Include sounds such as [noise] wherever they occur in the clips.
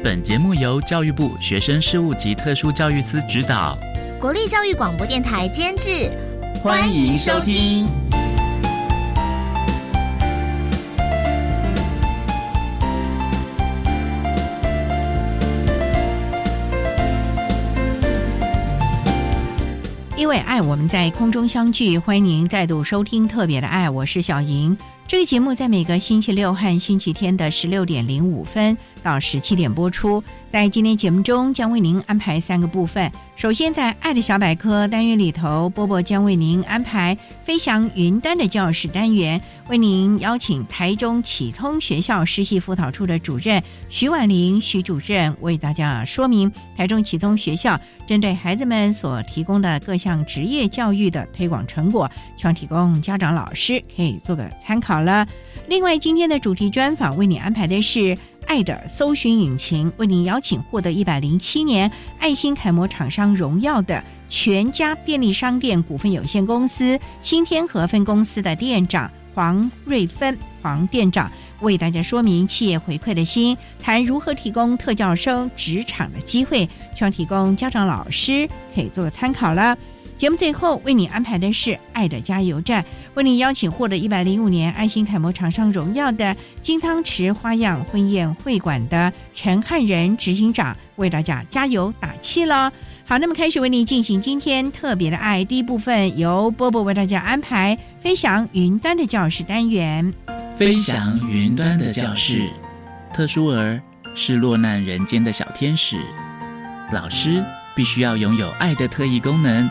本节目由教育部学生事务及特殊教育司指导，国立教育广播电台监制。欢迎收听。因为爱，我们在空中相聚。欢迎您再度收听《特别的爱》，我是小莹。这个节目在每个星期六和星期天的十六点零五分到十七点播出。在今天节目中，将为您安排三个部分。首先，在“爱的小百科”单元里头，波波将为您安排“飞翔云端”的教室单元，为您邀请台中启聪学校实习辅导处的主任徐婉玲徐主任为大家说明台中启聪学校针对孩子们所提供的各项职业教育的推广成果，希望提供家长、老师可以做个参考了。另外，今天的主题专访为你安排的是。爱的搜寻引擎为您邀请获得一百零七年爱心楷模厂商荣耀的全家便利商店股份有限公司新天河分公司的店长黄瑞芬黄店长为大家说明企业回馈的心，谈如何提供特教生职场的机会，希望提供家长老师可以做个参考了。节目最后为你安排的是《爱的加油站》，为你邀请获得一百零五年爱心楷模厂商荣耀的金汤匙花样婚宴会馆的陈汉仁执行长为大家加油打气了。好，那么开始为你进行今天特别的爱第一部分，由波波为大家安排飞翔云端的教室单元。飞翔云端的教室，特殊儿是落难人间的小天使，老师必须要拥有爱的特异功能。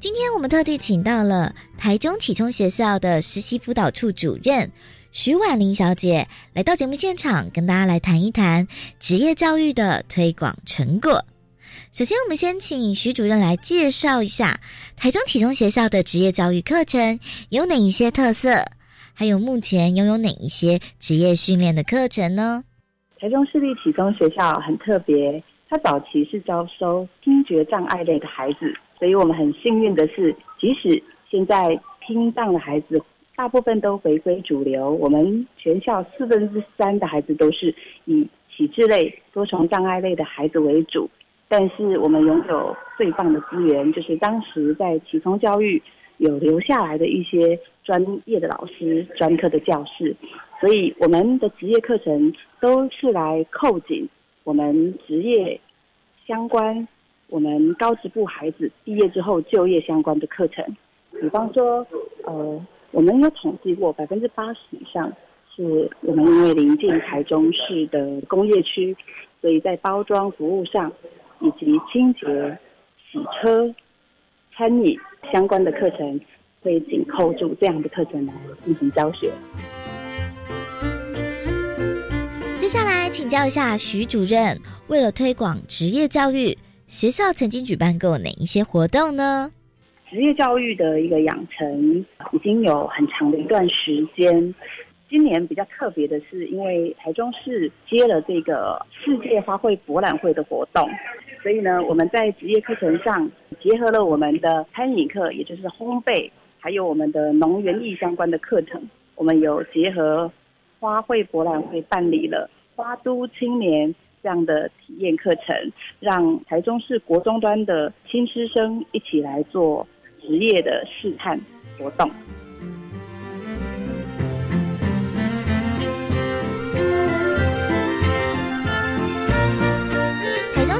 今天我们特地请到了台中启聪学校的实习辅导处主任徐婉玲小姐来到节目现场，跟大家来谈一谈职业教育的推广成果。首先，我们先请徐主任来介绍一下台中启聪学校的职业教育课程有哪一些特色，还有目前拥有哪一些职业训练的课程呢？台中市立启聪学校很特别，它早期是招收听觉障碍类的孩子。所以我们很幸运的是，即使现在听障的孩子大部分都回归主流，我们全校四分之三的孩子都是以体质类、多重障碍类的孩子为主。但是我们拥有最棒的资源，就是当时在启聪教育有留下来的一些专业的老师、专科的教室，所以我们的职业课程都是来扣紧我们职业相关。我们高职部孩子毕业之后就业相关的课程，比方说，呃，我们有统计过，百分之八十以上是我们因为临近台中市的工业区，所以在包装服务上，以及清洁、洗车、餐饮相关的课程，会紧扣住这样的课程来进行教学。接下来请教一下徐主任，为了推广职业教育。学校曾经举办过哪一些活动呢？职业教育的一个养成已经有很长的一段时间。今年比较特别的是，因为台中市接了这个世界花卉博览会的活动，所以呢，我们在职业课程上结合了我们的餐饮课，也就是烘焙，还有我们的农园艺相关的课程。我们有结合花卉博览会办理了花都青年这样的体验课程，让台中市国中端的新师生一起来做职业的试探活动。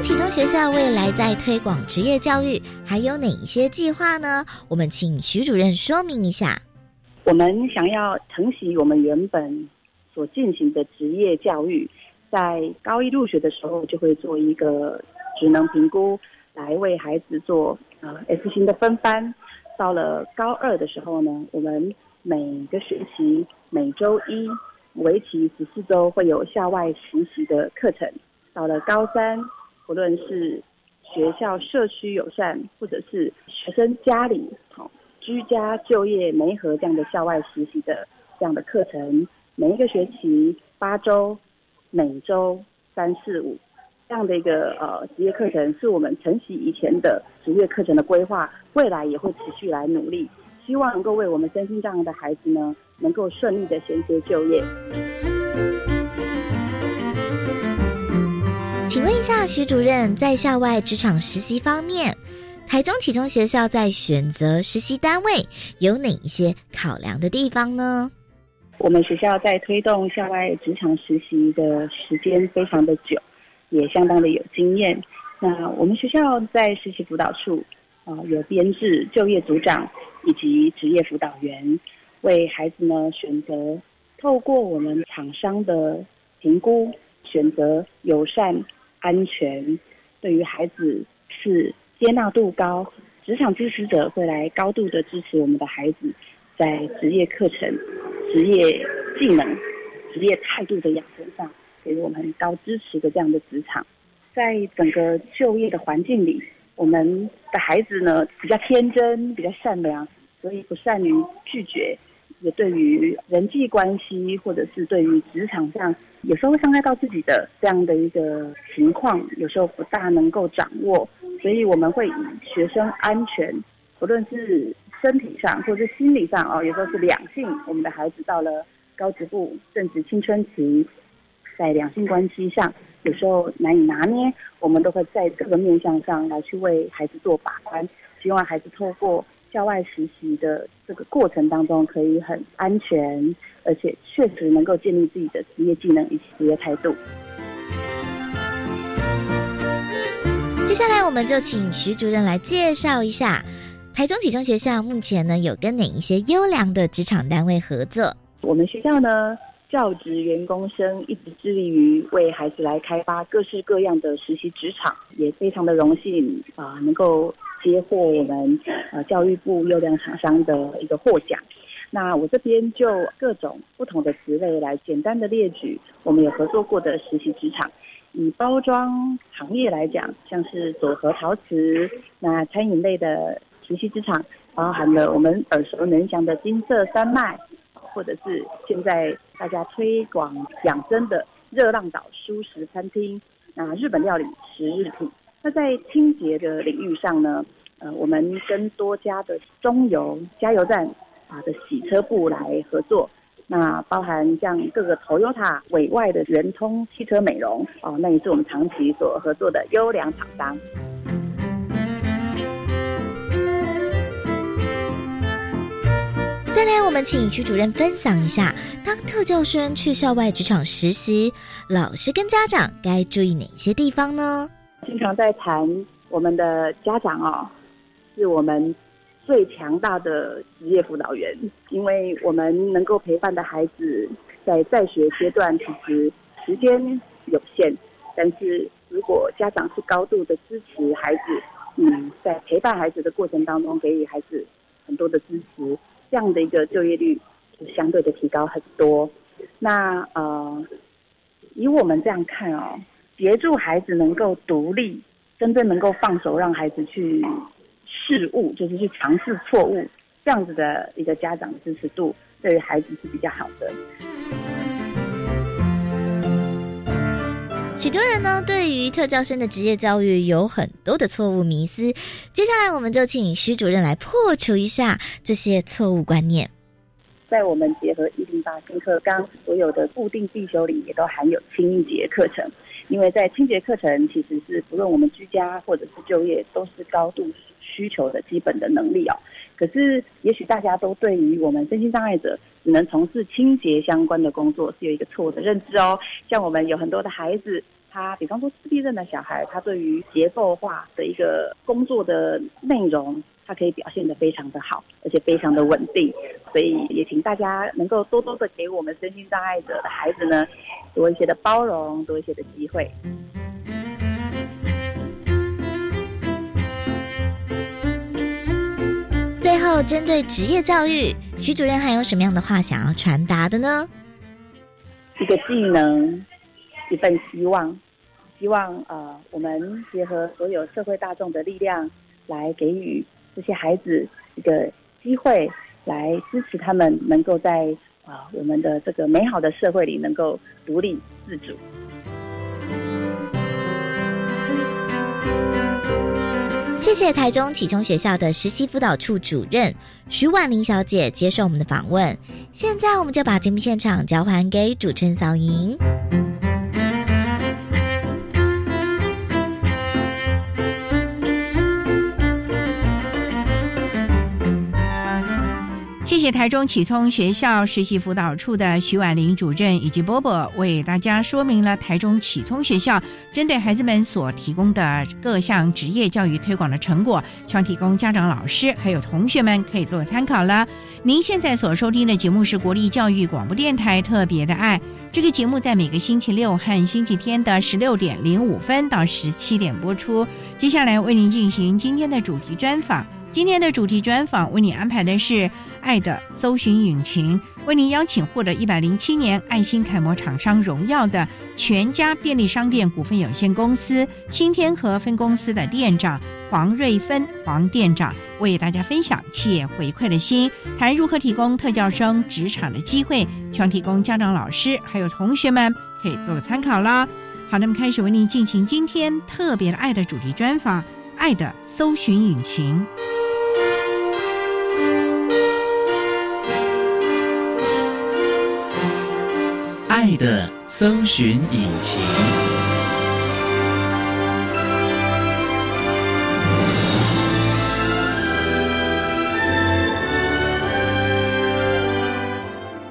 启聪学校未来在推广职业教育还有哪一些计划呢？我们请徐主任说明一下。我们想要承袭我们原本所进行的职业教育，在高一入学的时候就会做一个职能评估，来为孩子做呃 S 型的分班。到了高二的时候呢，我们每个学期每周一为期十四周会有校外实习的课程。到了高三。不论是学校社区友善，或者是学生家里好居家就业媒合这样的校外实习的这样的课程，每一个学期八周，每周三四五这样的一个呃职业课程，是我们晨曦以前的职业课程的规划，未来也会持续来努力，希望能够为我们身心障碍的孩子呢，能够顺利的衔接就业。请问一下，徐主任，在校外职场实习方面，台中启聪学校在选择实习单位有哪一些考量的地方呢？我们学校在推动校外职场实习的时间非常的久，也相当的有经验。那我们学校在实习辅导处啊，有编制就业组长以及职业辅导员，为孩子呢选择透过我们厂商的评估，选择友善。安全对于孩子是接纳度高，职场支持者会来高度的支持我们的孩子，在职业课程、职业技能、职业态度的养成上，给予我们很高支持的这样的职场，在整个就业的环境里，我们的孩子呢比较天真，比较善良，所以不善于拒绝。也对于人际关系，或者是对于职场上，有时候会伤害到自己的这样的一个情况，有时候不大能够掌握，所以我们会以学生安全，不论是身体上或者心理上哦，有时候是两性，我们的孩子到了高职部正值青春期，在两性关系上有时候难以拿捏，我们都会在各个面向上来去为孩子做把关，希望孩子透过。校外实习的这个过程当中，可以很安全，而且确实能够建立自己的职业技能以及职业态度。接下来，我们就请徐主任来介绍一下台中启聪学校目前呢有跟哪一些优良的职场单位合作。我们学校呢，教职员工生一直致力于为孩子来开发各式各样的实习职场，也非常的荣幸啊，能够。接获我们呃教育部优良厂商的一个获奖，那我这边就各种不同的职类来简单的列举，我们有合作过的实习职场。以包装行业来讲，像是左和陶瓷，那餐饮类的实习职场，包含了我们耳熟能详的金色山脉，或者是现在大家推广养生的热浪岛舒食餐厅，那日本料理十日品。那在清洁的领域上呢，呃，我们跟多家的中油加油站啊的洗车部来合作，那包含像各个 Toyota 委外的圆通汽车美容哦，那也是我们长期所合作的优良厂商。再来，我们请徐主任分享一下，当特教生去校外职场实习，老师跟家长该注意哪些地方呢？经常在谈我们的家长哦，是我们最强大的职业辅导员，因为我们能够陪伴的孩子在在学阶段其实时间有限，但是如果家长是高度的支持孩子，嗯，在陪伴孩子的过程当中给予孩子很多的支持，这样的一个就业率就相对的提高很多。那呃，以我们这样看哦。协助孩子能够独立，真正能够放手让孩子去试物，就是去尝试错误，这样子的一个家长支持度，对于孩子是比较好的。许多人呢，对于特教生的职业教育有很多的错误迷思。接下来，我们就请徐主任来破除一下这些错误观念。在我们结合一零八新课纲，所有的固定必修里也都含有清洁课程。因为在清洁课程，其实是不论我们居家或者是就业，都是高度需求的基本的能力哦。可是，也许大家都对于我们身心障碍者只能从事清洁相关的工作，是有一个错误的认知哦。像我们有很多的孩子，他比方说自闭症的小孩，他对于结构化的一个工作的内容。他可以表现得非常的好，而且非常的稳定，所以也请大家能够多多的给我们身心障碍者的孩子呢，多一些的包容，多一些的机会。后，针对职业教育，徐主任还有什么样的话想要传达的呢？一个技能，一份希望，希望呃，我们结合所有社会大众的力量来给予。这些孩子一个机会，来支持他们能够在啊我们的这个美好的社会里能够独立自主。谢谢台中启聪学校的实习辅导处主任徐婉玲小姐接受我们的访问。现在我们就把节目现场交还给主持人小莹。谢谢台中启聪学校实习辅导处的徐婉玲主任以及波波为大家说明了台中启聪学校针对孩子们所提供的各项职业教育推广的成果，希望提供家长、老师还有同学们可以做参考了。您现在所收听的节目是国立教育广播电台特别的爱，这个节目在每个星期六和星期天的十六点零五分到十七点播出。接下来为您进行今天的主题专访。今天的主题专访为你安排的是“爱的搜寻引擎”，为您邀请获得一百零七年爱心楷模厂商荣耀的全家便利商店股份有限公司新天河分公司的店长黄瑞芬黄店长，为大家分享企业回馈的心，谈如何提供特教生职场的机会，希望提供家长、老师还有同学们可以做个参考啦。好，那么开始为您进行今天特别的爱的主题专访，“爱的搜寻引擎”。的搜寻引擎。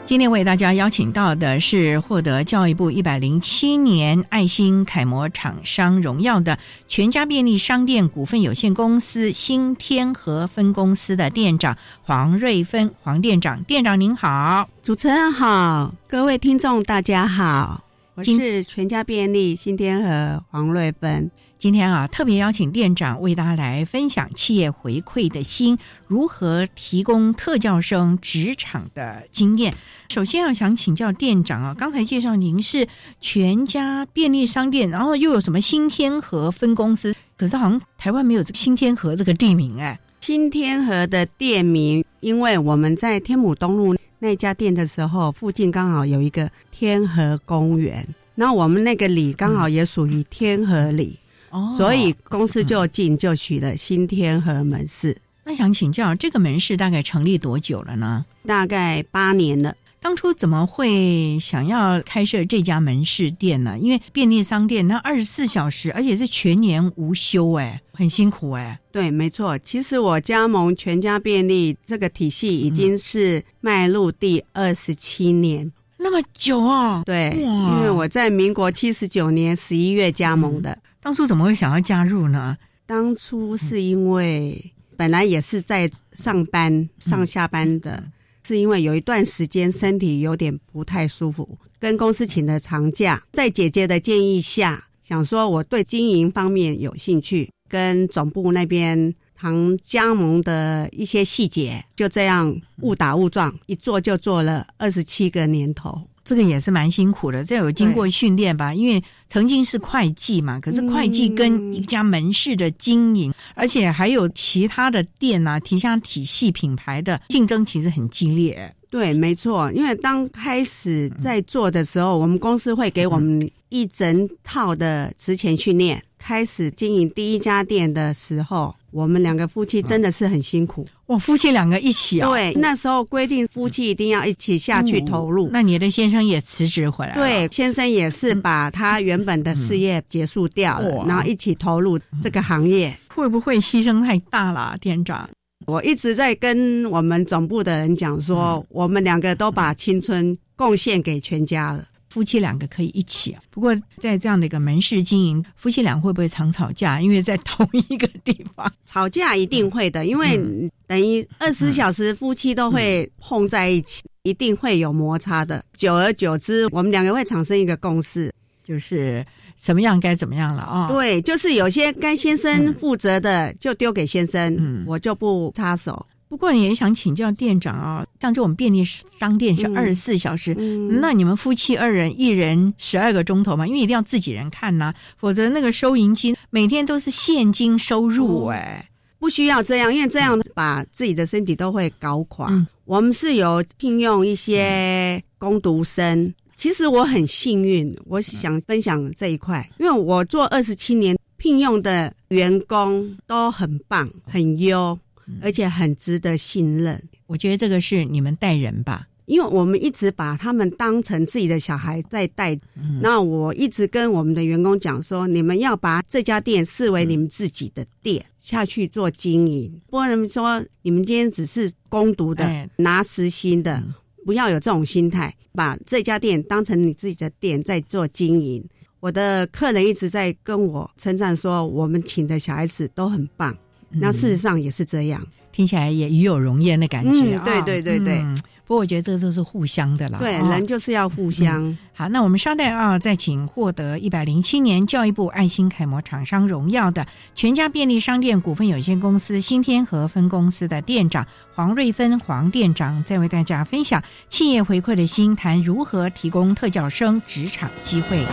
今天为大家邀请到的是获得教育部一百零七年爱心楷模厂商荣耀的全家便利商店股份有限公司新天河分公司的店长黄瑞芬黄店长，店长您好，主持人好，各位听众大家好，我是全家便利新天河黄瑞芬。今天啊，特别邀请店长为大家来分享企业回馈的心，如何提供特教生职场的经验。首先要想请教店长啊，刚才介绍您是全家便利商店，然后又有什么新天河分公司，可是好像台湾没有这个新天河这个地名哎。新天河的店名，因为我们在天母东路那家店的时候，附近刚好有一个天河公园，那我们那个里刚好也属于天河里。哦，所以公司就近就取了新天河门市。那想请教，这个门市大概成立多久了呢？大概八年了。当初怎么会想要开设这家门市店呢？因为便利商店那二十四小时，而且是全年无休，哎，很辛苦哎。对，没错。其实我加盟全家便利这个体系已经是迈入第二十七年，那么久哦？对，因为我在民国七十九年十一月加盟的。当初怎么会想要加入呢？当初是因为本来也是在上班上下班的，是因为有一段时间身体有点不太舒服，跟公司请了长假，在姐姐的建议下，想说我对经营方面有兴趣，跟总部那边谈加盟的一些细节，就这样误打误撞，一做就做了二十七个年头。这个也是蛮辛苦的，这有经过训练吧？因为曾经是会计嘛，可是会计跟一家门市的经营，而且还有其他的店啊，提像体系品牌的竞争，其实很激烈。对，没错，因为刚开始在做的时候，我们公司会给我们一整套的职前训练。开始经营第一家店的时候，我们两个夫妻真的是很辛苦。哇，夫妻两个一起啊？对，那时候规定夫妻一定要一起下去投入。那你的先生也辞职回来？对，先生也是把他原本的事业结束掉了，然后一起投入这个行业。会不会牺牲太大了，店长？我一直在跟我们总部的人讲说，我们两个都把青春贡献给全家了。夫妻两个可以一起啊，不过在这样的一个门市经营，夫妻俩会不会常吵架？因为在同一个地方吵架一定会的，因为等于二十小时夫妻都会碰在一起，一定会有摩擦的。久而久之，我们两个会产生一个共识，就是什么样该怎么样了啊？对，就是有些该先生负责的就丢给先生，我就不插手。不过也想请教店长啊，像这种便利商店是二十四小时，那你们夫妻二人一人十二个钟头嘛？因为一定要自己人看呐，否则那个收银机每天都是现金收入哎，不需要这样，因为这样把自己的身体都会搞垮。我们是有聘用一些工读生，其实我很幸运，我想分享这一块，因为我做二十七年，聘用的员工都很棒，很优。而且很值得信任，我觉得这个是你们带人吧，因为我们一直把他们当成自己的小孩在带。那我一直跟我们的员工讲说，你们要把这家店视为你们自己的店下去做经营，不能说你们今天只是攻读的拿实薪的，不要有这种心态，把这家店当成你自己的店在做经营。我的客人一直在跟我称赞说，我们请的小孩子都很棒。那事实上也是这样，听起来也与有荣焉的感觉啊！对对对对，不过我觉得这个都是互相的了。对，人就是要互相。好，那我们稍待啊，再请获得一百零七年教育部爱心楷模厂商荣耀的全家便利商店股份有限公司新天河分公司的店长黄瑞芬黄店长，再为大家分享企业回馈的心，谈如何提供特教生职场机会。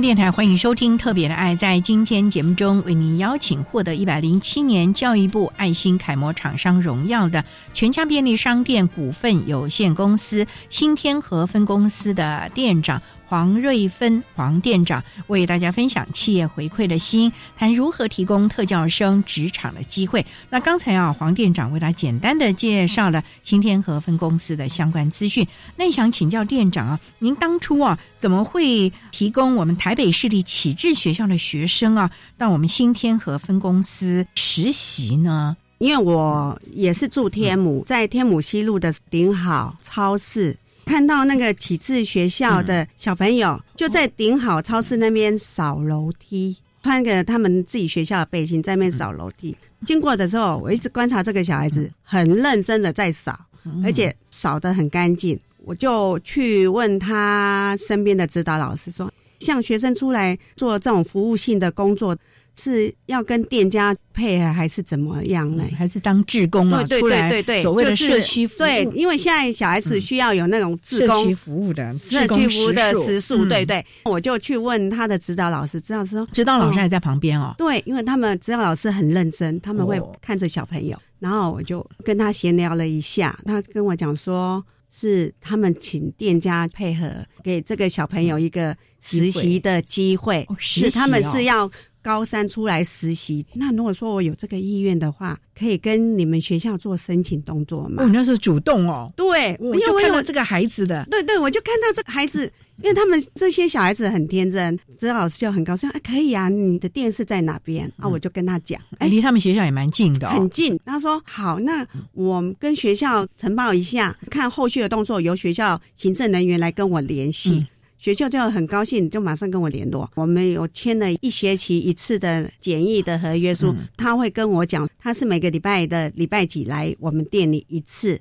电台欢迎收听《特别的爱》。在今天节目中，为您邀请获得一百零七年教育部爱心楷模厂商荣耀的全家便利商店股份有限公司新天河分公司的店长。黄瑞芬黄店长为大家分享企业回馈的心，谈如何提供特教生职场的机会。那刚才啊，黄店长为他简单的介绍了新天河分公司的相关资讯。那想请教店长啊，您当初啊，怎么会提供我们台北市立启智学校的学生啊，到我们新天河分公司实习呢？因为我也是住天母，在天母西路的顶好超市。看到那个启智学校的小朋友就在顶好超市那边扫楼梯，穿个他们自己学校的背心在那边扫楼梯。经过的时候，我一直观察这个小孩子，很认真的在扫，而且扫得很干净。我就去问他身边的指导老师说，像学生出来做这种服务性的工作。是要跟店家配合还是怎么样呢？还是当志工啊？对对对对，所谓的社区服务。对，因为现在小孩子需要有那种志工服务的社区服务的时数，对对。我就去问他的指导老师，指导说，指导老师还在旁边哦。对，因为他们指导老师很认真，他们会看着小朋友。然后我就跟他闲聊了一下，他跟我讲说，是他们请店家配合给这个小朋友一个实习的机会，是他们是要。高三出来实习，那如果说我有这个意愿的话，可以跟你们学校做申请动作吗？哦，那是主动哦。对，因为我有这个孩子的。对对，我就看到这个孩子，因为他们这些小孩子很天真，指导老师就很高兴。哎，可以啊，你的电视在哪边？啊，我就跟他讲，哎，离他们学校也蛮近的，很近。他说好，那我跟学校呈报一下，看后续的动作由学校行政人员来跟我联系。学校就很高兴，就马上跟我联络。我们有签了一学期一次的简易的合约书，他会跟我讲，他是每个礼拜的礼拜几来我们店里一次，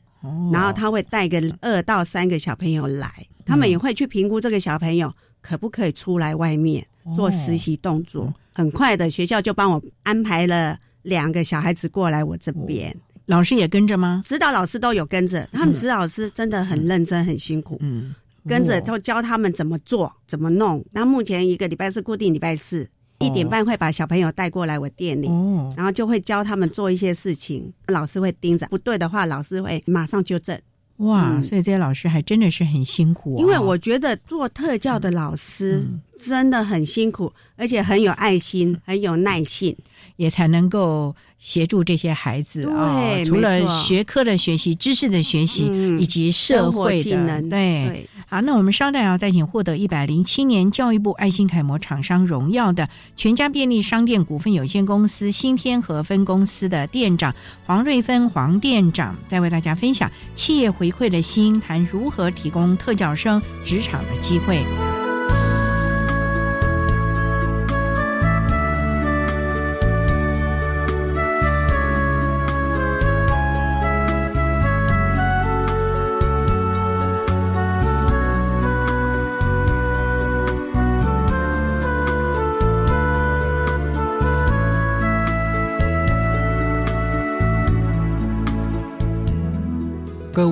然后他会带个二到三个小朋友来，他们也会去评估这个小朋友可不可以出来外面做实习动作。很快的，学校就帮我安排了两个小孩子过来我这边，老师也跟着吗？指导老师都有跟着，他们指导老师真的很认真，很辛苦。嗯。跟着都教他们怎么做、怎么弄。那目前一个礼拜是固定礼拜四一点半会把小朋友带过来我店里，然后就会教他们做一些事情。老师会盯着，不对的话，老师会马上纠正。哇，所以这些老师还真的是很辛苦。因为我觉得做特教的老师真的很辛苦，而且很有爱心、很有耐性，也才能够。协助这些孩子啊，除了学科的学习、知识的学习，以及社会技能。对，好，那我们稍待要，再请获得一百零七年教育部爱心楷模厂商荣耀的全家便利商店股份有限公司新天河分公司的店长黄瑞芬黄店长，再为大家分享企业回馈的心，谈如何提供特教生职场的机会。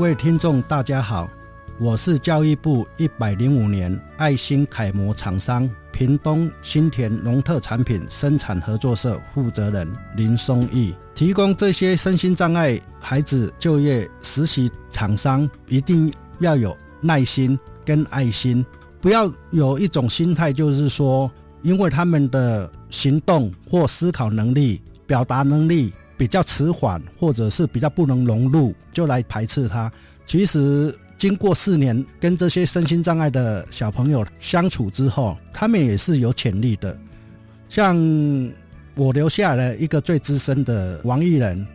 各位听众，大家好，我是教育部一百零五年爱心楷模厂商屏东新田农特产品生产合作社负责人林松义。提供这些身心障碍孩子就业实习，厂商一定要有耐心跟爱心，不要有一种心态，就是说，因为他们的行动或思考能力、表达能力。比较迟缓，或者是比较不能融入，就来排斥他。其实经过四年跟这些身心障碍的小朋友相处之后，他们也是有潜力的。像我留下了一个最资深的王艺人，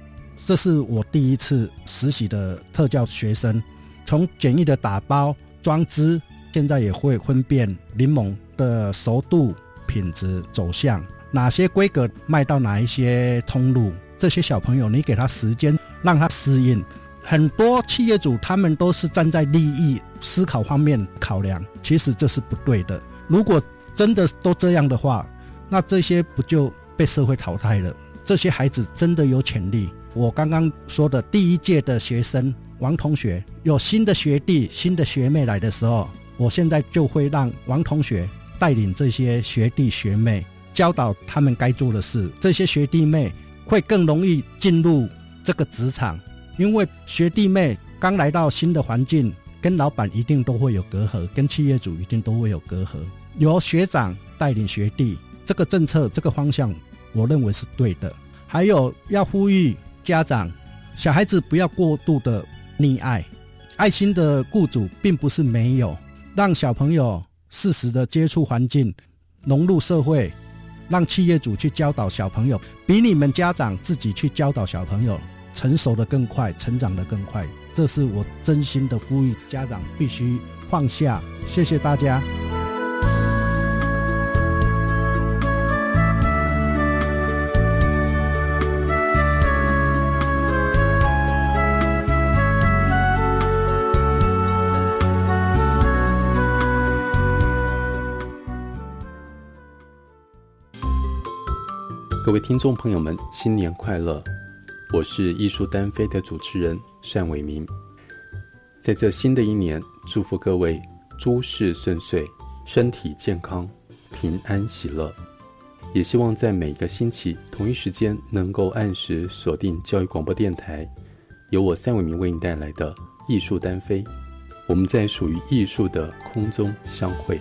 这是我第一次实习的特教学生，从简易的打包装汁，现在也会分辨柠檬的熟度、品质、走向，哪些规格卖到哪一些通路。这些小朋友，你给他时间，让他适应。很多企业主他们都是站在利益思考方面考量，其实这是不对的。如果真的都这样的话，那这些不就被社会淘汰了？这些孩子真的有潜力。我刚刚说的第一届的学生王同学，有新的学弟、新的学妹来的时候，我现在就会让王同学带领这些学弟学妹，教导他们该做的事。这些学弟妹。会更容易进入这个职场，因为学弟妹刚来到新的环境，跟老板一定都会有隔阂，跟企业主一定都会有隔阂。由学长带领学弟，这个政策这个方向，我认为是对的。还有要呼吁家长，小孩子不要过度的溺爱，爱心的雇主并不是没有，让小朋友适时的接触环境，融入社会。让企业主去教导小朋友，比你们家长自己去教导小朋友成熟的更快，成长的更快。这是我真心的呼吁，家长必须放下。谢谢大家。各位听众朋友们，新年快乐！我是艺术单飞的主持人单伟明。在这新的一年，祝福各位诸事顺遂，身体健康，平安喜乐。也希望在每个星期同一时间，能够按时锁定教育广播电台，由我单伟明为你带来的艺术单飞。我们在属于艺术的空中相会。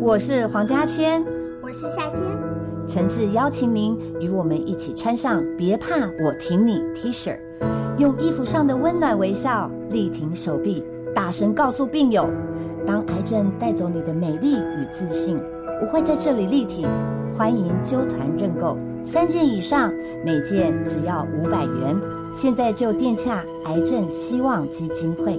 我是黄家千，我是夏天。诚挚邀请您与我们一起穿上“别怕，我挺你 ”T 恤，用衣服上的温暖微笑力挺手臂，大声告诉病友：当癌症带走你的美丽与自信，我会在这里力挺。欢迎揪团认购，三件以上每件只要五百元。现在就电洽癌症希望基金会。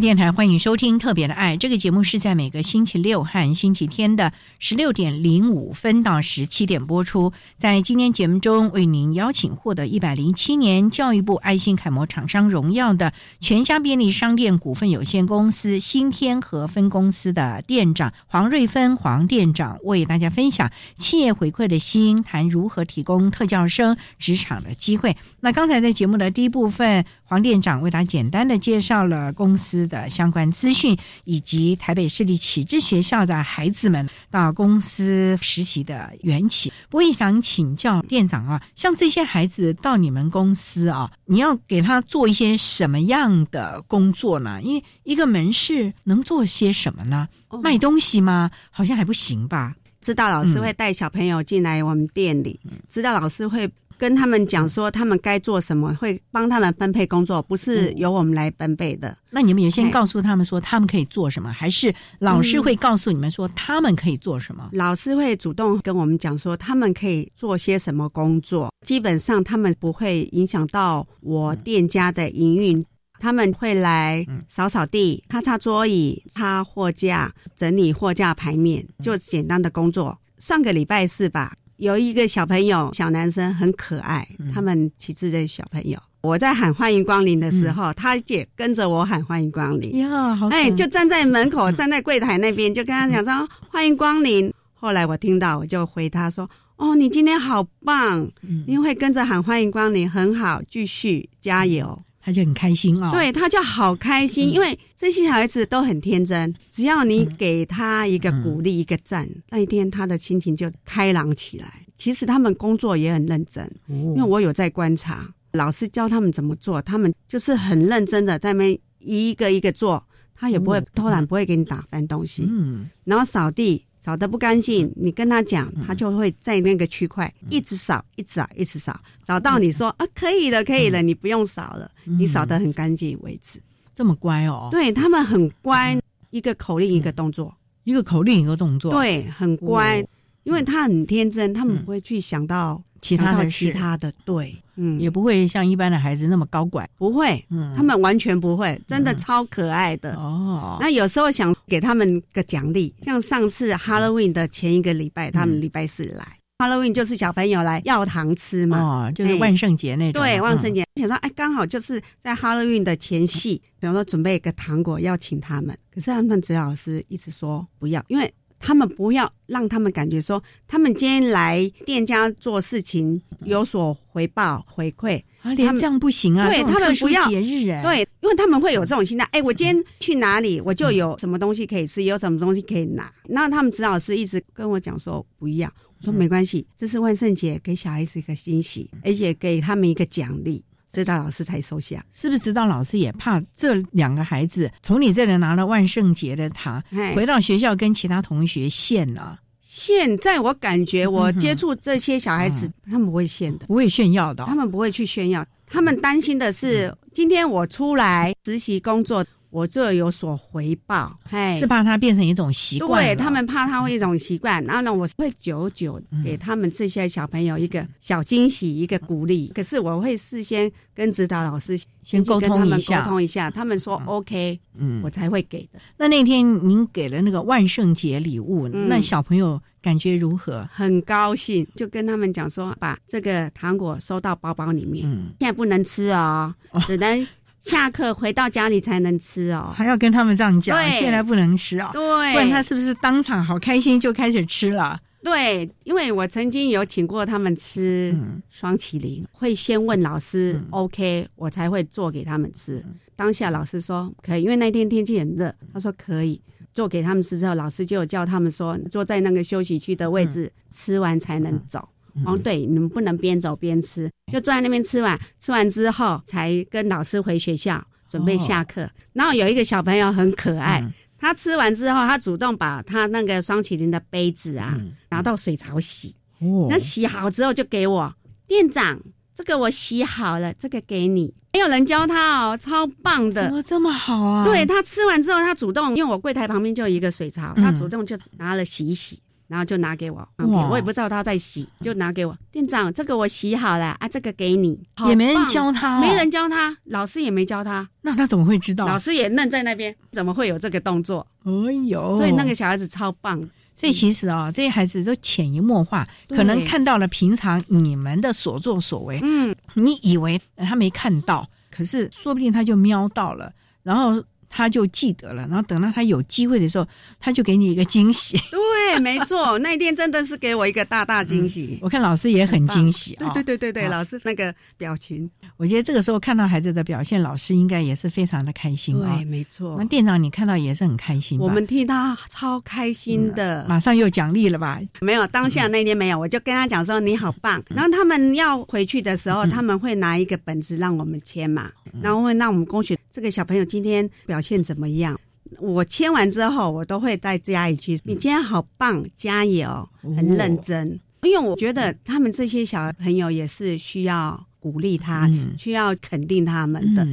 电台欢迎收听《特别的爱》这个节目，是在每个星期六和星期天的十六点零五分到十七点播出。在今天节目中，为您邀请获得一百零七年教育部爱心楷模厂商荣耀的全家便利商店股份有限公司新天河分公司的店长黄瑞芬黄店长，为大家分享企业回馈的心，谈如何提供特教生职场的机会。那刚才在节目的第一部分，黄店长为大家简单的介绍了公司。的相关资讯，以及台北市立启智学校的孩子们到公司实习的缘起。我也想请教店长啊，像这些孩子到你们公司啊，你要给他做一些什么样的工作呢？因为一个门市能做些什么呢？卖东西吗？好像还不行吧。指导老师会带小朋友进来我们店里，指导老师会。跟他们讲说，他们该做什么，会帮他们分配工作，不是由我们来分配的。那你们有先告诉他们说，他们可以做什么，还是老师会告诉你们说，他们可以做什么？老师会主动跟我们讲说，他们可以做些什么工作。基本上，他们不会影响到我店家的营运。他们会来扫扫地、擦擦桌椅、擦货架、整理货架牌面，就简单的工作。上个礼拜四吧。有一个小朋友，小男生很可爱。他们旗帜的小朋友，我在喊欢迎光临的时候，他也跟着我喊欢迎光临。呀，好哎，就站在门口，站在柜台那边，就跟他讲说欢迎光临。后来我听到，我就回他说：“哦，你今天好棒，你会跟着喊欢迎光临，很好，继续加油。”他就很开心哦，对，他就好开心，因为这些小孩子都很天真，只要你给他一个鼓励、一个赞，那一天他的心情就开朗起来。其实他们工作也很认真，因为我有在观察，老师教他们怎么做，他们就是很认真的在那一个一个做，他也不会偷懒，不会给你打翻东西。嗯，然后扫地。扫的不干净，你跟他讲，他就会在那个区块一直扫，一直扫，一直扫，扫到你说啊，可以了，可以了，你不用扫了，你扫的很干净为止。这么乖哦？对他们很乖，一个口令一个动作，一个口令一个动作，对，很乖，因为他很天真，他们不会去想到其他的其他的，对，嗯，也不会像一般的孩子那么高管，不会，嗯，他们完全不会，真的超可爱的。哦。那有时候想给他们个奖励，像上次 Halloween 的前一个礼拜，他们礼拜四来，Halloween 就是小朋友来要糖吃嘛，哦，就是万圣节那种。对，万圣节，想说哎，刚好就是在 Halloween 的前夕，然后准备一个糖果要请他们，可是他们指导老师一直说不要，因为。他们不要让他们感觉说，他们今天来店家做事情有所回报回馈啊，连这样不行啊！对他们不要节日哎，对，因为他们会有这种心态，哎，我今天去哪里，我就有什么东西可以吃，有什么东西可以拿。那他们指导师一直跟我讲说不要，我说没关系，这是万圣节，给小孩子一个惊喜，而且给他们一个奖励。指导老师才收下，是不是？指导老师也怕这两个孩子从你这里拿了万圣节的糖，回到学校跟其他同学献了。现在我感觉，[laughs] 我接触这些小孩子，他们不会献的，不会炫耀的，他们不会去炫耀。他们担心的是，今天我出来实习工作。我这有所回报，是怕它变成一种习惯。对他们怕他会一种习惯，然后呢，我会久久给他们这些小朋友一个小惊喜，一个鼓励。可是我会事先跟指导老师先沟通一下，沟通一下，他们说 OK，嗯，我才会给的。那那天您给了那个万圣节礼物，那小朋友感觉如何？很高兴，就跟他们讲说，把这个糖果收到包包里面，现在不能吃哦，[laughs] 只能。下课回到家里才能吃哦，还要跟他们这样讲，现在不能吃哦，对，不然他是不是当场好开心就开始吃了？对，因为我曾经有请过他们吃双麒麟，会先问老师 OK，我才会做给他们吃。当下老师说可以，因为那天天气很热，他说可以。做给他们吃之后，老师就有叫他们说坐在那个休息区的位置，吃完才能走。哦，对，你们不能边走边吃，就坐在那边吃完。吃完之后，才跟老师回学校准备下课。然后有一个小朋友很可爱，他吃完之后，他主动把他那个双麒麟的杯子啊拿到水槽洗。哦，那洗好之后就给我店长，这个我洗好了，这个给你。没有人教他哦，超棒的，怎么这么好啊？对他吃完之后，他主动，因为我柜台旁边就有一个水槽，他主动就拿了洗一洗。然后就拿给我，我也不知道他在洗，就拿给我。店长，这个我洗好了啊，这个给你。也没人教他，没人教他，老师也没教他。那他怎么会知道？老师也愣在那边，怎么会有这个动作？哎呦！所以那个小孩子超棒。所以其实啊，这些孩子都潜移默化，可能看到了平常你们的所作所为。嗯，你以为他没看到，可是说不定他就瞄到了，然后。他就记得了，然后等到他有机会的时候，他就给你一个惊喜。对，没错，那一天真的是给我一个大大惊喜。我看老师也很惊喜啊。对对对对对，老师那个表情，我觉得这个时候看到孩子的表现，老师应该也是非常的开心啊。对，没错。那店长你看到也是很开心。我们替他超开心的，马上又奖励了吧？没有，当下那天没有，我就跟他讲说你好棒。然后他们要回去的时候，他们会拿一个本子让我们签嘛，然后会让我们恭喜这个小朋友今天。表现怎么样？我签完之后，我都会再加一句：“你今天好棒，加油，很认真。”因为我觉得他们这些小朋友也是需要鼓励他，需要肯定他们的。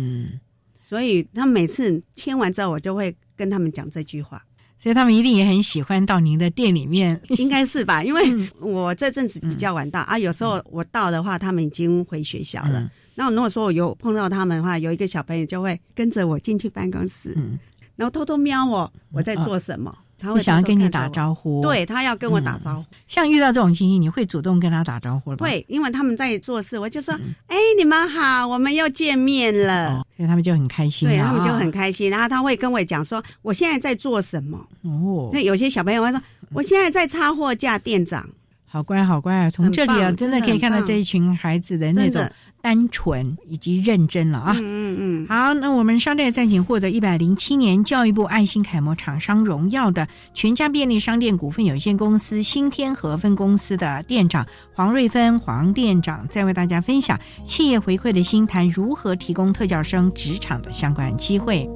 所以他每次签完之后，我就会跟他们讲这句话。所以他们一定也很喜欢到您的店里面，应该是吧？[laughs] 因为我这阵子比较晚到啊，有时候我到的话，他们已经回学校了。那如果说我有碰到他们的话，有一个小朋友就会跟着我进去办公室，然后偷偷瞄我我在做什么，他会想要跟你打招呼，对他要跟我打招呼。像遇到这种情形，你会主动跟他打招呼吗？会，因为他们在做事，我就说：“哎，你们好，我们又见面了。”所以他们就很开心，对他们就很开心。然后他会跟我讲说：“我现在在做什么？”哦，那有些小朋友会说：“我现在在插货架，店长。”好乖，好乖啊！从这里啊，真的可以看到这一群孩子的那种。单纯以及认真了啊！嗯嗯嗯，好，那我们商店暂请获得一百零七年教育部爱心楷模厂商荣耀的全家便利商店股份有限公司新天河分公司的店长黄瑞芬黄店长，再为大家分享企业回馈的心谈如何提供特教生职场的相关机会。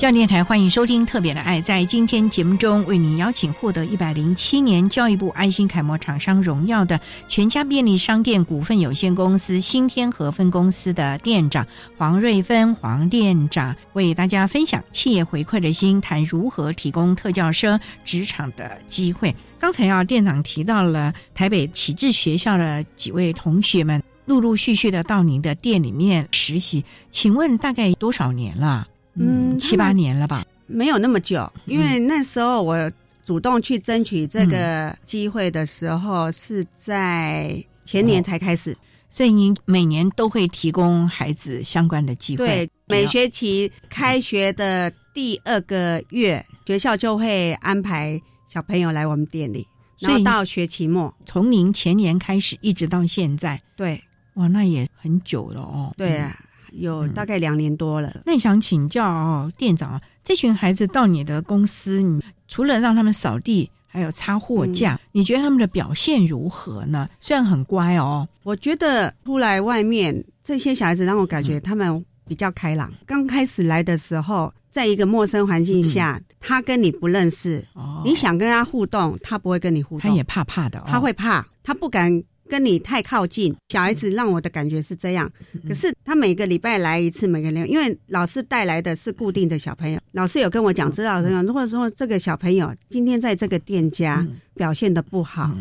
教电台欢迎收听《特别的爱》。在今天节目中，为您邀请获得一百零七年教育部爱心楷模厂商荣耀的全家便利商店股份有限公司新天河分公司的店长黄瑞芬黄店长，为大家分享企业回馈的心，谈如何提供特教生职场的机会。刚才啊，店长提到了台北启智学校的几位同学们，陆陆续续的到您的店里面实习，请问大概多少年了？嗯，七八年了吧？没有那么久，因为那时候我主动去争取这个机会的时候，是在前年才开始。所以您每年都会提供孩子相关的机会。对，每学期开学的第二个月，学校就会安排小朋友来我们店里，然后到学期末，从您前年开始一直到现在。对，哇，那也很久了哦。对啊。有大概两年多了。那想请教店长，这群孩子到你的公司，你除了让他们扫地，还有擦货架，你觉得他们的表现如何呢？虽然很乖哦，我觉得出来外面这些小孩子让我感觉他们比较开朗。刚开始来的时候，在一个陌生环境下，他跟你不认识，你想跟他互动，他不会跟你互动，他也怕怕的，他会怕，他不敢。跟你太靠近，小孩子让我的感觉是这样。可是他每个礼拜来一次，每个礼拜因为老师带来的是固定的小朋友，老师有跟我讲，知道这样。如果说这个小朋友今天在这个店家表现的不好，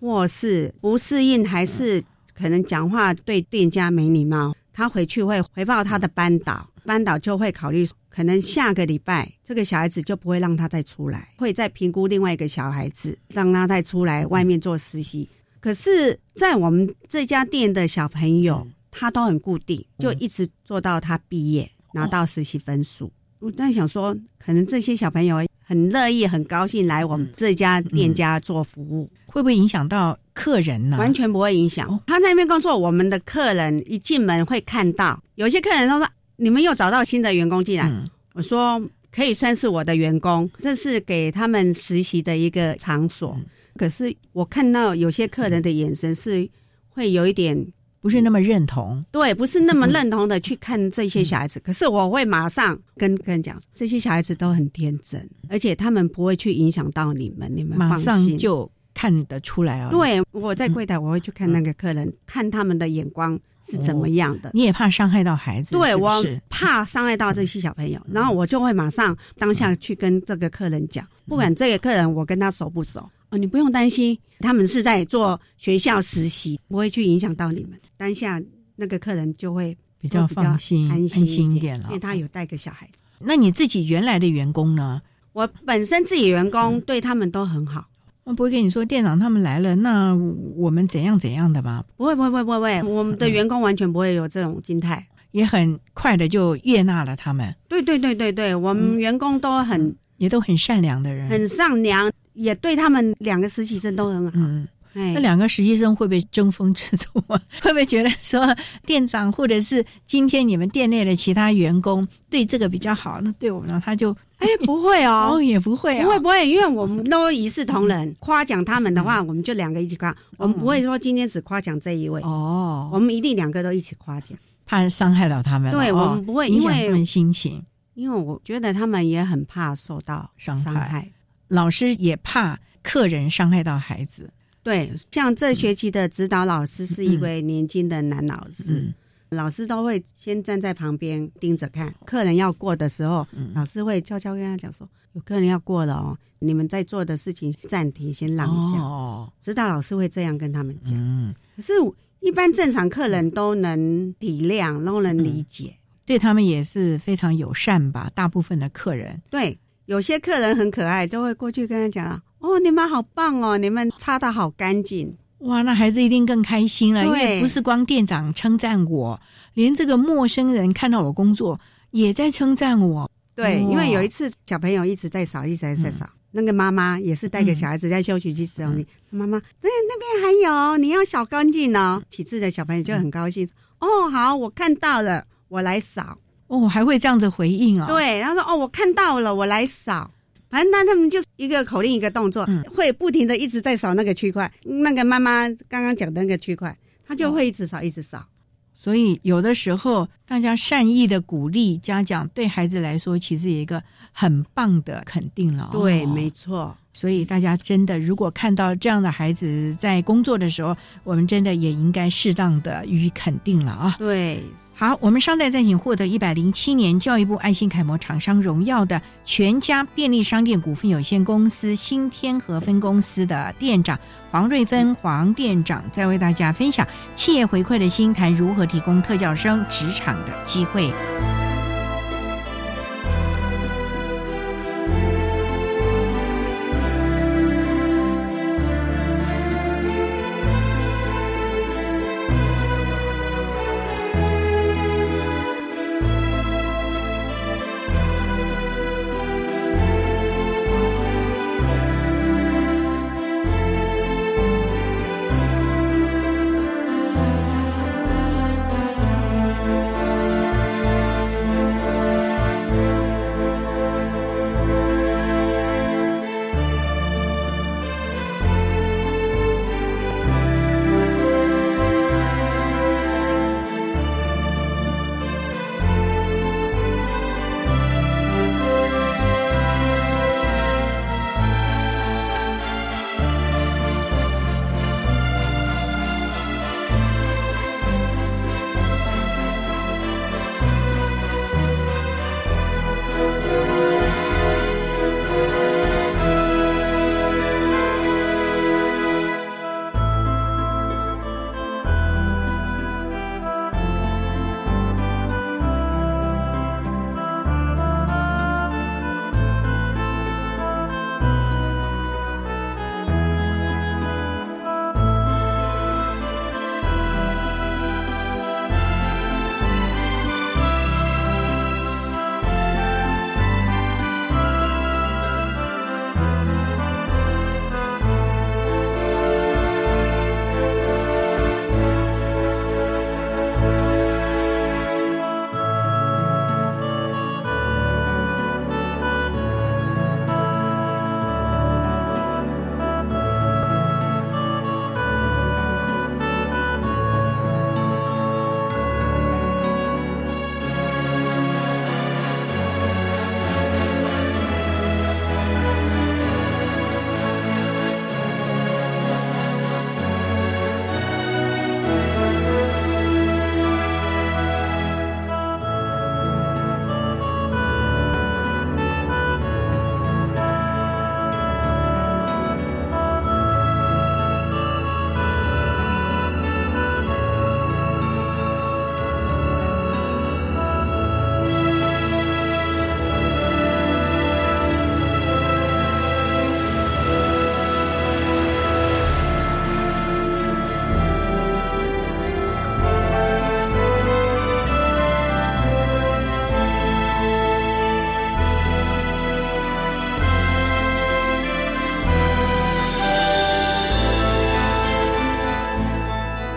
或是不适应，还是可能讲话对店家没礼貌，他回去会回报他的班导，班导就会考虑，可能下个礼拜这个小孩子就不会让他再出来，会再评估另外一个小孩子，让他再出来外面做实习。可是，在我们这家店的小朋友，他都很固定，就一直做到他毕业拿到实习分数。我在想说，可能这些小朋友很乐意、很高兴来我们这家店家做服务，会不会影响到客人呢？完全不会影响。他在那边工作，我们的客人一进门会看到，有些客人都说：“你们又找到新的员工进来。”我说：“可以算是我的员工，这是给他们实习的一个场所。”可是我看到有些客人的眼神是会有一点不是那么认同，对，不是那么认同的去看这些小孩子。可是我会马上跟客人讲，这些小孩子都很天真，而且他们不会去影响到你们，你们马上就看得出来哦。对，我在柜台我会去看那个客人，看他们的眼光是怎么样的。你也怕伤害到孩子？对，我怕伤害到这些小朋友，然后我就会马上当下去跟这个客人讲，不管这个客人我跟他熟不熟。哦，你不用担心，他们是在做学校实习，不会去影响到你们。当下那个客人就会比较放心、安心一点了，因为他有带个小孩子。那你自己原来的员工呢？我本身自己员工对他们都很好，我不会跟你说店长他们来了，那我们怎样怎样的吧？不会，不会，不会，不会，我们的员工完全不会有这种心态，也很快的就悦纳了他们。对，对，对，对，对，我们员工都很也都很善良的人，很善良。也对他们两个实习生都很好。嗯，那两个实习生会不会争风吃醋啊？[laughs] 会不会觉得说店长或者是今天你们店内的其他员工对这个比较好，那对我们呢他就哎不会 [laughs] 哦，也不会，不会不会，因为我们都一视同仁，夸奖他们的话，我们就两个一起夸，我们不会说今天只夸奖这一位。哦，我们一定两个都一起夸奖，怕伤害到他们。对我们不会影响他们心情，因为我觉得他们也很怕受到伤害。老师也怕客人伤害到孩子，对，像这学期的指导老师是一位年轻的男老师，老师都会先站在旁边盯着看，客人要过的时候，老师会悄悄跟他讲说：“有客人要过了哦，你们在做的事情暂停，先让一下。”哦，指导老师会这样跟他们讲。嗯，可是，一般正常客人都能体谅，都能理解，对他们也是非常友善吧？大部分的客人。对。有些客人很可爱，都会过去跟他讲：“哦，你们好棒哦，你们擦的好干净。”哇，那孩子一定更开心了，因为不是光店长称赞我，连这个陌生人看到我工作也在称赞我。对，因为有一次小朋友一直在扫，一直在扫，那个妈妈也是带个小孩子在休息区时候，你妈妈那那边还有，你要扫干净哦。体质的小朋友就很高兴：“哦，好，我看到了，我来扫。”哦，还会这样子回应啊？对，他说：“哦，我看到了，我来扫。”反正那他们就一个口令一个动作，会不停的一直在扫那个区块。那个妈妈刚刚讲的那个区块，他就会一直扫，一直扫。所以有的时候大家善意的鼓励家长，对孩子来说其实有一个很棒的肯定了。对，没错。所以大家真的，如果看到这样的孩子在工作的时候，我们真的也应该适当的予以肯定了啊。对，好，我们商代在请获得一百零七年教育部爱心楷模厂商荣耀的全家便利商店股份有限公司新天河分公司的店长黄瑞芬黄店长，在为大家分享企业回馈的心，谈如何提供特教生职场的机会。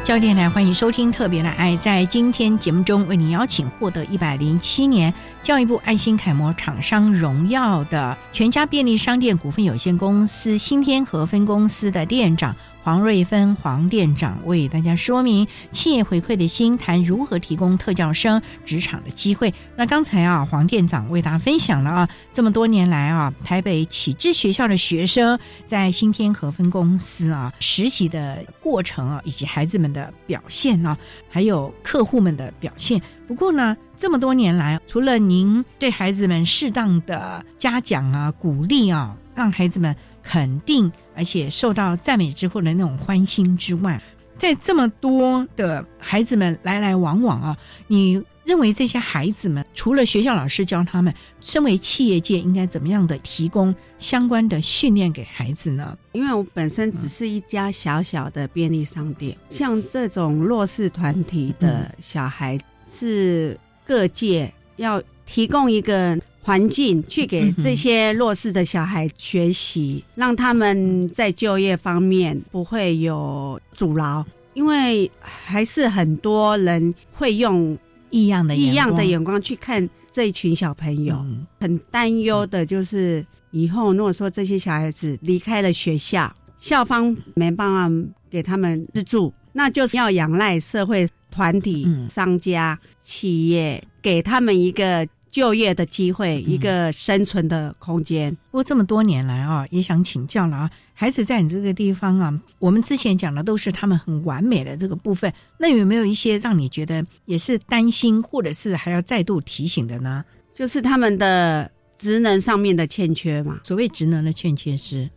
教电台欢迎收听《特别的爱》。在今天节目中，为您邀请获得一百零七年教育部爱心楷模厂商荣耀的全家便利商店股份有限公司新天河分公司的店长。黄瑞芬黄店长为大家说明企业回馈的心，谈如何提供特教生职场的机会。那刚才啊，黄店长为大家分享了啊，这么多年来啊，台北启智学校的学生在新天河分公司啊实习的过程啊，以及孩子们的表现啊，还有客户们的表现。不过呢，这么多年来，除了您对孩子们适当的嘉奖啊、鼓励啊，让孩子们肯定。而且受到赞美之后的那种欢欣之外，在这么多的孩子们来来往往啊，你认为这些孩子们除了学校老师教他们，身为企业界应该怎么样的提供相关的训练给孩子呢？因为我本身只是一家小小的便利商店，像这种弱势团体的小孩，是各界要提供一个。环境去给这些弱势的小孩学习，让他们在就业方面不会有阻挠，因为还是很多人会用异样的异样的眼光去看这一群小朋友，很担忧的就是以后如果说这些小孩子离开了学校，校方没办法给他们资助，那就是要仰赖社会。团体、商家、企业，给他们一个就业的机会，一个生存的空间。不过这么多年来啊，也想请教了啊，孩子在你这个地方啊，我们之前讲的都是他们很完美的这个部分，那有没有一些让你觉得也是担心，或者是还要再度提醒的呢？就是他们的职能上面的欠缺嘛。所谓职能的欠缺是，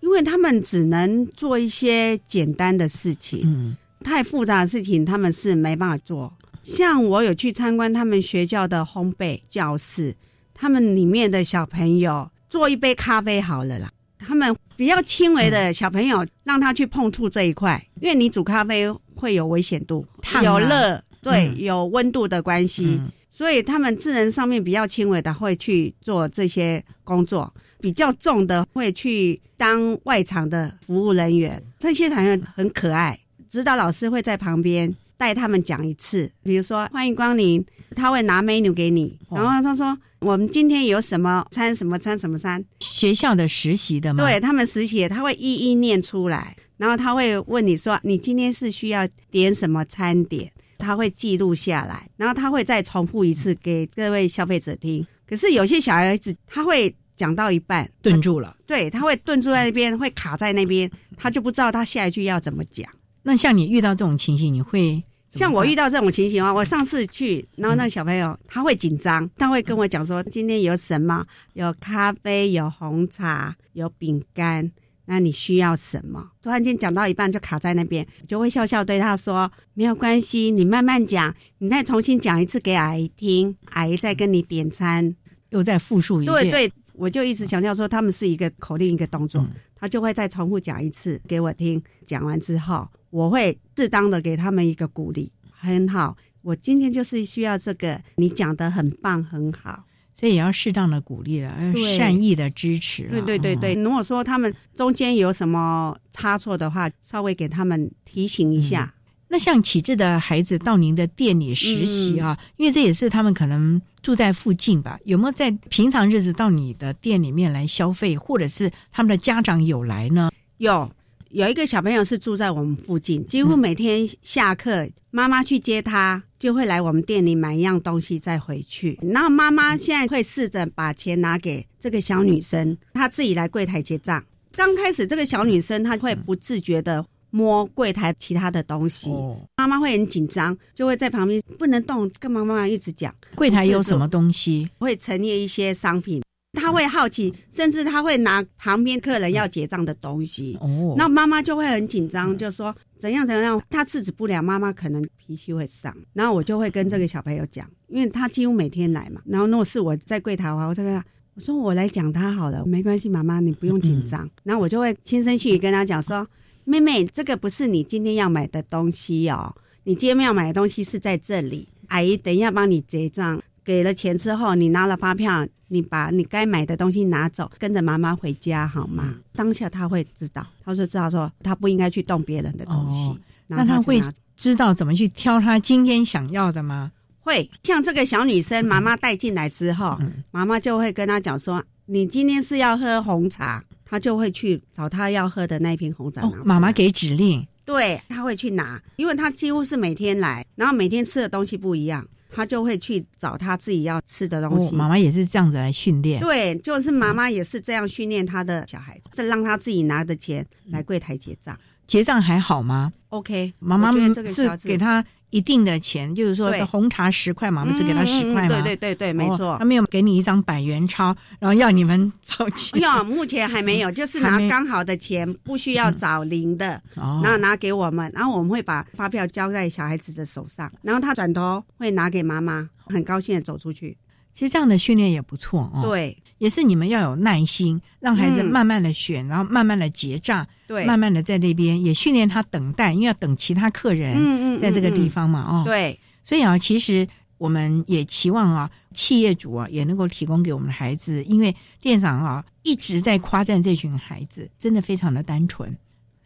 因为他们只能做一些简单的事情，嗯，太复杂的事情他们是没办法做。像我有去参观他们学校的烘焙教室，他们里面的小朋友做一杯咖啡好了啦。他们比较轻微的小朋友，让他去碰触这一块，因为你煮咖啡会有危险度，有热，对，有温度的关系，所以他们智能上面比较轻微的会去做这些工作，比较重的会去当外场的服务人员。这些朋友很可爱，指导老师会在旁边。带他们讲一次，比如说欢迎光临，他会拿 menu 给你，然后他说我们今天有什么餐什么餐什么餐，学校的实习的吗？对他们实习，他会一一念出来，然后他会问你说你今天是需要点什么餐点，他会记录下来，然后他会再重复一次给各位消费者听。可是有些小孩子他会讲到一半顿住了，对他会顿住在那边，会卡在那边，他就不知道他下一句要怎么讲。那像你遇到这种情形，你会？像我遇到这种情形啊，我上次去，然后那个小朋友他会紧张，他会跟我讲说今天有什么，有咖啡，有红茶，有饼干，那你需要什么？突然间讲到一半就卡在那边，就会笑笑对他说没有关系，你慢慢讲，你再重新讲一次给阿姨听，阿姨再跟你点餐，又再复述一遍。对对，我就一直强调说他们是一个口令一个动作，他就会再重复讲一次给我听，讲完之后。我会适当的给他们一个鼓励，很好。我今天就是需要这个，你讲的很棒，很好，所以也要适当的鼓励了，善意的支持。对对对对，如果说他们中间有什么差错的话，稍微给他们提醒一下。那像启智的孩子到您的店里实习啊，因为这也是他们可能住在附近吧，有没有在平常日子到你的店里面来消费，或者是他们的家长有来呢？有。有一个小朋友是住在我们附近，几乎每天下课，妈妈去接他，就会来我们店里买一样东西再回去。然后妈妈现在会试着把钱拿给这个小女生，她自己来柜台结账。刚开始这个小女生她会不自觉的摸柜台其他的东西，妈妈会很紧张，就会在旁边不能动，干嘛妈妈一直讲柜台有什么东西，会陈列一些商品。他会好奇，甚至他会拿旁边客人要结账的东西。哦，那妈妈就会很紧张，就说怎样怎样，他制止不了，妈妈可能脾气会上。然后我就会跟这个小朋友讲，因为他几乎每天来嘛。然后如果是我在柜台的话，我就跟他我说我来讲他好了，没关系，妈妈你不用紧张。然后我就会轻声细语跟他讲说，妹妹，这个不是你今天要买的东西哦，你今天要买的东西是在这里，阿姨等一下帮你结账。给了钱之后，你拿了发票，你把你该买的东西拿走，跟着妈妈回家好吗？当下他会知道，他就知道说他不应该去动别人的东西。那他会知道怎么去挑他今天想要的吗？会，像这个小女生，妈妈带进来之后，妈妈就会跟她讲说：“你今天是要喝红茶。”她就会去找她要喝的那瓶红茶。妈妈给指令，对他会去拿，因为他几乎是每天来，然后每天吃的东西不一样。他就会去找他自己要吃的东西。妈妈也是这样子来训练。对，就是妈妈也是这样训练他的小孩子，是让他自己拿着钱来柜台结账。结账还好吗？OK，妈妈是给他。一定的钱，就是说红茶十块嘛，我们只给他十块嘛。对对对对，没错。他没有给你一张百元钞，然后要你们找钱。要目前还没有，就是拿刚好的钱，不需要找零的，然后拿给我们，然后我们会把发票交在小孩子的手上，然后他转头会拿给妈妈，很高兴的走出去。其实这样的训练也不错哦。对。也是你们要有耐心，让孩子慢慢的选，然后慢慢的结账，对，慢慢的在那边也训练他等待，因为要等其他客人，嗯嗯，在这个地方嘛，哦，对，所以啊，其实我们也期望啊，企业主啊也能够提供给我们的孩子，因为店长啊一直在夸赞这群孩子，真的非常的单纯，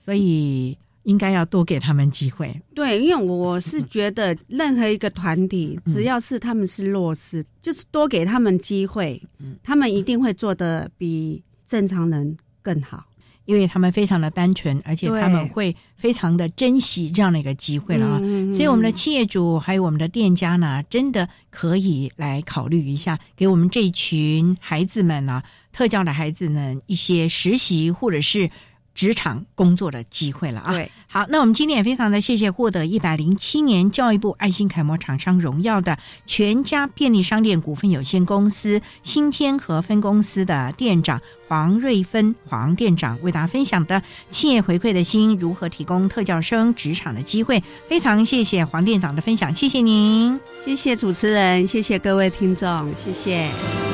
所以。应该要多给他们机会。对，因为我是觉得任何一个团体，只要是他们是弱势，就是多给他们机会，他们一定会做的比正常人更好。因为他们非常的单纯，而且他们会非常的珍惜这样的一个机会了啊。所以我们的企业主还有我们的店家呢，真的可以来考虑一下，给我们这群孩子们呢，特教的孩子呢一些实习或者是。职场工作的机会了啊！对，好，那我们今天也非常的谢谢获得一百零七年教育部爱心楷模厂商荣耀的全家便利商店股份有限公司新天河分公司的店长黄瑞芬黄店长为大家分享的企业回馈的心如何提供特教生职场的机会，非常谢谢黄店长的分享，谢谢您，谢谢主持人，谢谢各位听众，谢谢。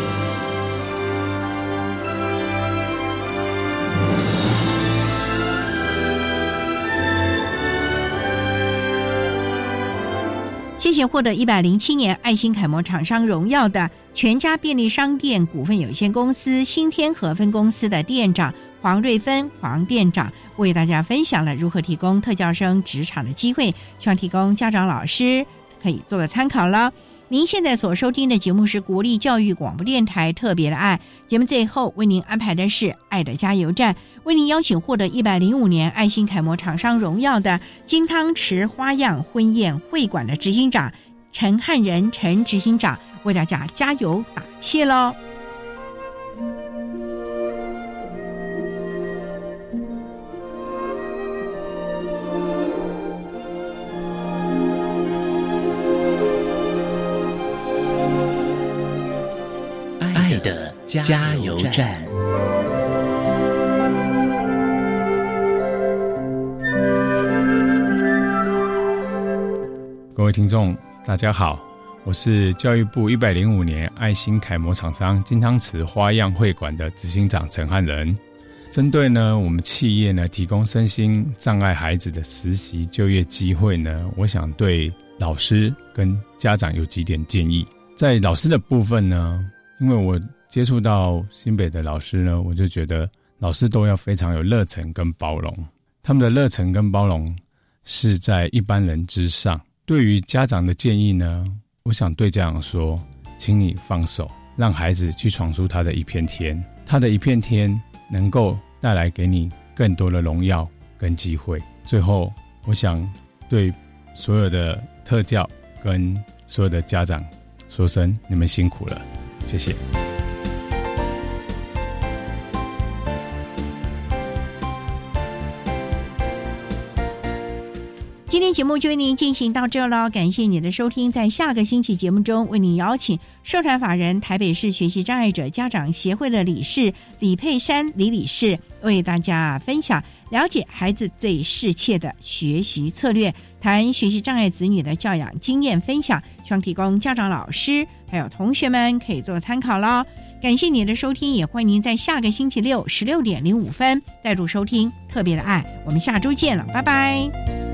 获得一百零七年爱心楷模厂商荣耀的全家便利商店股份有限公司新天河分公司的店长黄瑞芬黄店长，为大家分享了如何提供特教生职场的机会，希望提供家长老师可以做个参考了。您现在所收听的节目是国立教育广播电台特别的爱节目，最后为您安排的是爱的加油站，为您邀请获得一百零五年爱心楷模厂商荣耀的金汤池花样婚宴会馆的执行长陈汉仁陈执行长为大家加油打气喽。加油站。各位听众，大家好，我是教育部一百零五年爱心楷模厂商金汤匙花样会馆的执行长陈汉仁。针对呢，我们企业呢提供身心障碍孩子的实习就业机会呢，我想对老师跟家长有几点建议。在老师的部分呢。因为我接触到新北的老师呢，我就觉得老师都要非常有热忱跟包容。他们的热忱跟包容是在一般人之上。对于家长的建议呢，我想对家长说，请你放手，让孩子去闯出他的一片天。他的一片天能够带来给你更多的荣耀跟机会。最后，我想对所有的特教跟所有的家长说声，你们辛苦了。谢谢。今天节目就为您进行到这了，感谢您的收听。在下个星期节目中，为您邀请社团法人台北市学习障碍者家长协会的理事李佩珊李理事，为大家分享了解孩子最适切的学习策略，谈学习障碍子女的教养经验分享，希望提供家长、老师还有同学们可以做参考喽。感谢您的收听，也欢迎您在下个星期六十六点零五分再度收听特别的爱。我们下周见了，拜拜。